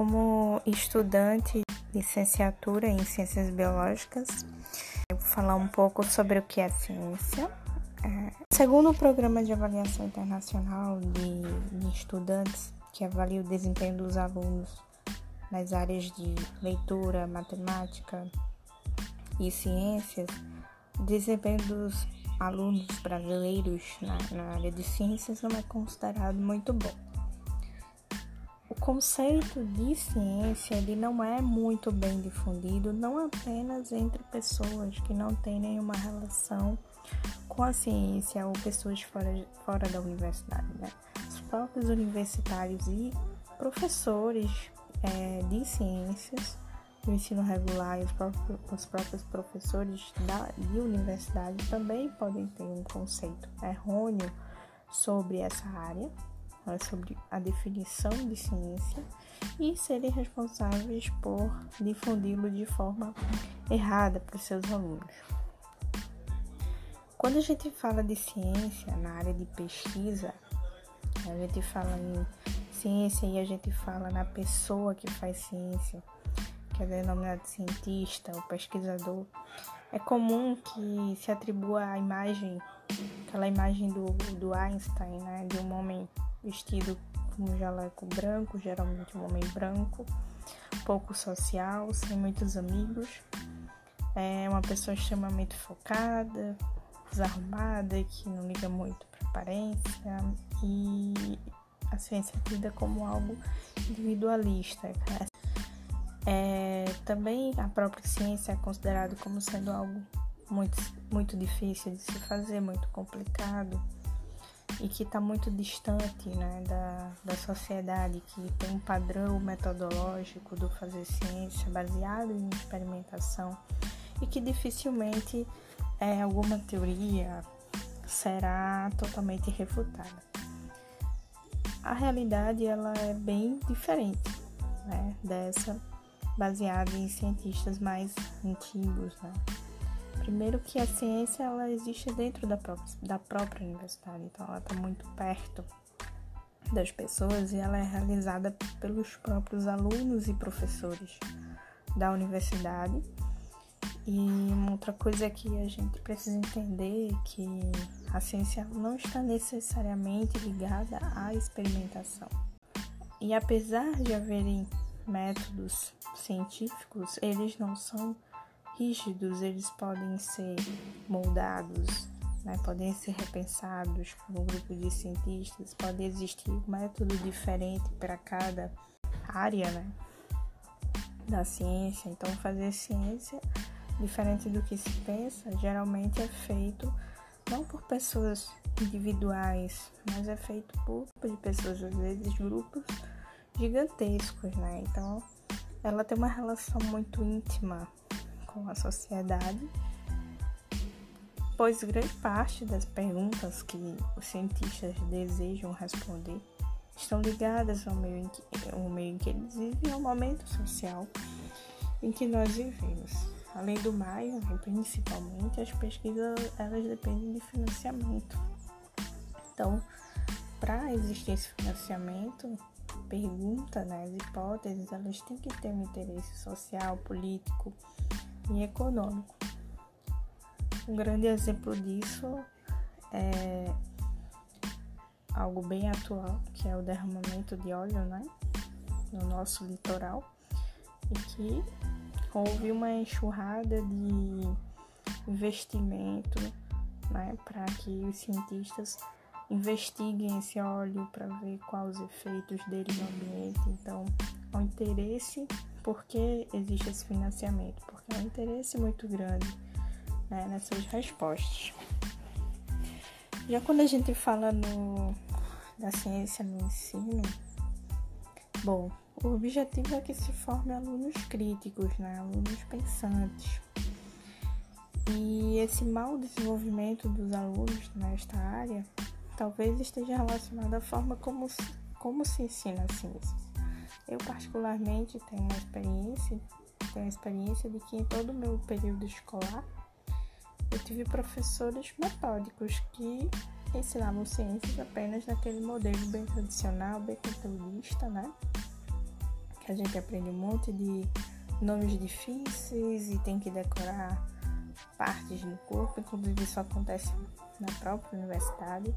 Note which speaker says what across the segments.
Speaker 1: Como estudante de licenciatura em Ciências Biológicas, eu vou falar um pouco sobre o que é ciência. É, segundo o Programa de Avaliação Internacional de, de Estudantes, que avalia o desempenho dos alunos nas áreas de leitura, matemática e ciências, o desempenho dos alunos brasileiros na, na área de ciências não é considerado muito bom. Conceito de ciência ele não é muito bem difundido, não apenas entre pessoas que não têm nenhuma relação com a ciência ou pessoas fora, fora da universidade. Né? Os próprios universitários e professores é, de ciências do ensino regular e os próprios, os próprios professores da, de universidade também podem ter um conceito errôneo sobre essa área né, sobre a definição de ciência e serem responsáveis por difundi-lo de forma errada para os seus alunos. Quando a gente fala de ciência na área de pesquisa, a gente fala em ciência e a gente fala na pessoa que faz ciência, que é denominado cientista ou pesquisador, é comum que se atribua a imagem, aquela imagem do, do Einstein, né, de um homem vestido com um jaleco branco, geralmente um homem branco, pouco social, sem muitos amigos. É uma pessoa extremamente focada, desarrumada, que não liga muito para aparência e a ciência é tida como algo individualista. É, também a própria ciência é considerada como sendo algo muito, muito difícil de se fazer, muito complicado e que está muito distante né, da, da sociedade, que tem um padrão metodológico do fazer ciência baseado em experimentação e que dificilmente é, alguma teoria será totalmente refutada. A realidade ela é bem diferente né, dessa baseada em cientistas mais antigos. Né? Primeiro que a ciência ela existe dentro da própria, da própria universidade, então ela está muito perto das pessoas e ela é realizada pelos próprios alunos e professores da universidade. E uma outra coisa que a gente precisa entender é que a ciência não está necessariamente ligada à experimentação. E apesar de haverem métodos científicos, eles não são rígidos, eles podem ser moldados, né? podem ser repensados por um grupo de cientistas, pode existir um método diferente para cada área né? da ciência. Então, fazer ciência, diferente do que se pensa, geralmente é feito não por pessoas individuais, mas é feito por, por pessoas, às vezes grupos gigantescos, né? Então, ela tem uma relação muito íntima com a sociedade, pois grande parte das perguntas que os cientistas desejam responder estão ligadas ao meio em que, ao meio em que eles vivem, ao momento social em que nós vivemos. Além do mais, principalmente, as pesquisas elas dependem de financiamento. Então, para existir esse financiamento, pergunta, né, as hipóteses, elas têm que ter um interesse social, político, econômico. Um grande exemplo disso é algo bem atual, que é o derramamento de óleo né, no nosso litoral, e que houve uma enxurrada de investimento né, para que os cientistas investiguem esse óleo para ver quais os efeitos dele no ambiente. Então, o interesse porque existe esse financiamento, porque é um interesse muito grande né, nessas respostas. Já quando a gente fala no, da ciência no ensino, bom, o objetivo é que se forme alunos críticos, né, alunos pensantes. E esse mau desenvolvimento dos alunos nesta área talvez esteja relacionado à forma como, como se ensina a ciência. Eu particularmente tenho uma experiência, tenho a experiência de que em todo o meu período escolar eu tive professores metódicos que ensinavam ciências apenas naquele modelo bem tradicional, bem conteudista, né? a gente aprende um monte de nomes difíceis e tem que decorar partes do corpo, inclusive isso acontece na própria universidade,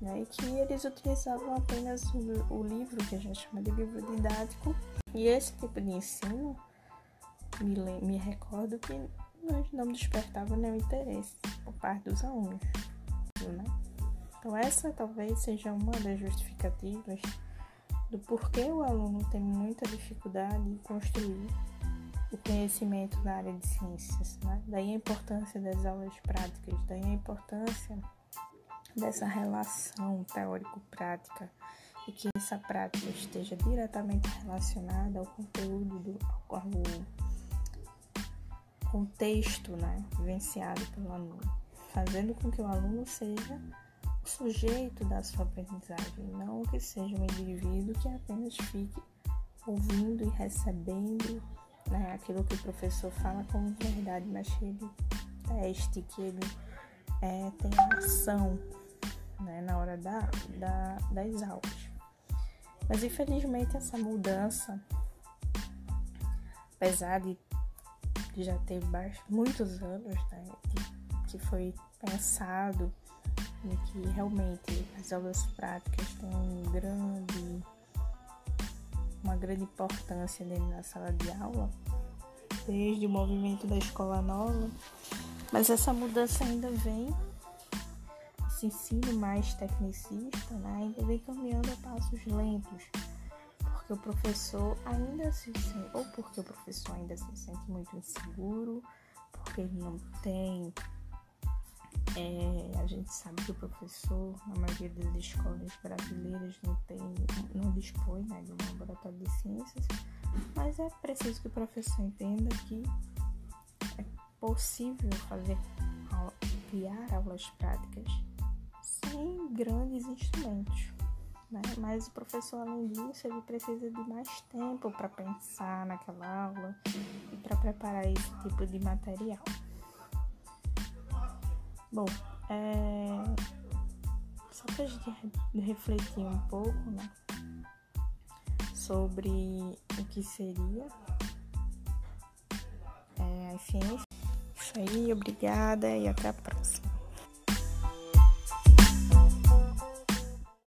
Speaker 1: né? E que eles utilizavam apenas o, livro, que a gente chama de livro didático, e esse tipo de ensino me, me recordo que não despertava nenhum interesse por parte dos alunos, né? Então essa talvez seja uma das justificativas do porquê o aluno tem muita dificuldade em construir o conhecimento na área de ciências. Né? Daí a importância das aulas práticas, daí a importância dessa relação teórico-prática e que essa prática esteja diretamente relacionada ao conteúdo do ao contexto né, vivenciado pelo aluno, fazendo com que o aluno seja o sujeito da sua aprendizagem, não que seja um indivíduo que apenas fique ouvindo e recebendo né, aquilo que o professor fala como verdade, mas que ele teste, que ele é, tenha ação né, na hora da, da, das aulas. Mas infelizmente essa mudança, apesar de já ter muitos anos né, que, foi pensado e que realmente as aulas práticas têm um grande, uma grande importância dentro da sala de aula, desde o movimento da escola nova, mas essa mudança ainda vem, ensino mais tecnicista né, ainda vem caminhando a passos lentos, porque o professor ainda se sente, ou porque o professor ainda se sente muito inseguro, porque ele não tem é, a gente sabe que o professor, na maioria das escolas brasileiras, não tem, não dispõe né, de um laboratório de ciências, mas é preciso que o professor entenda que é possível fazer criar aulas práticas grandes instrumentos. Né? Mas o professor, além disso, ele precisa de mais tempo para pensar naquela aula e para preparar esse tipo de material. Bom, é... só pra gente refletir um pouco, né? Sobre o que seria é, a ciência. Isso aí, obrigada e até a próxima.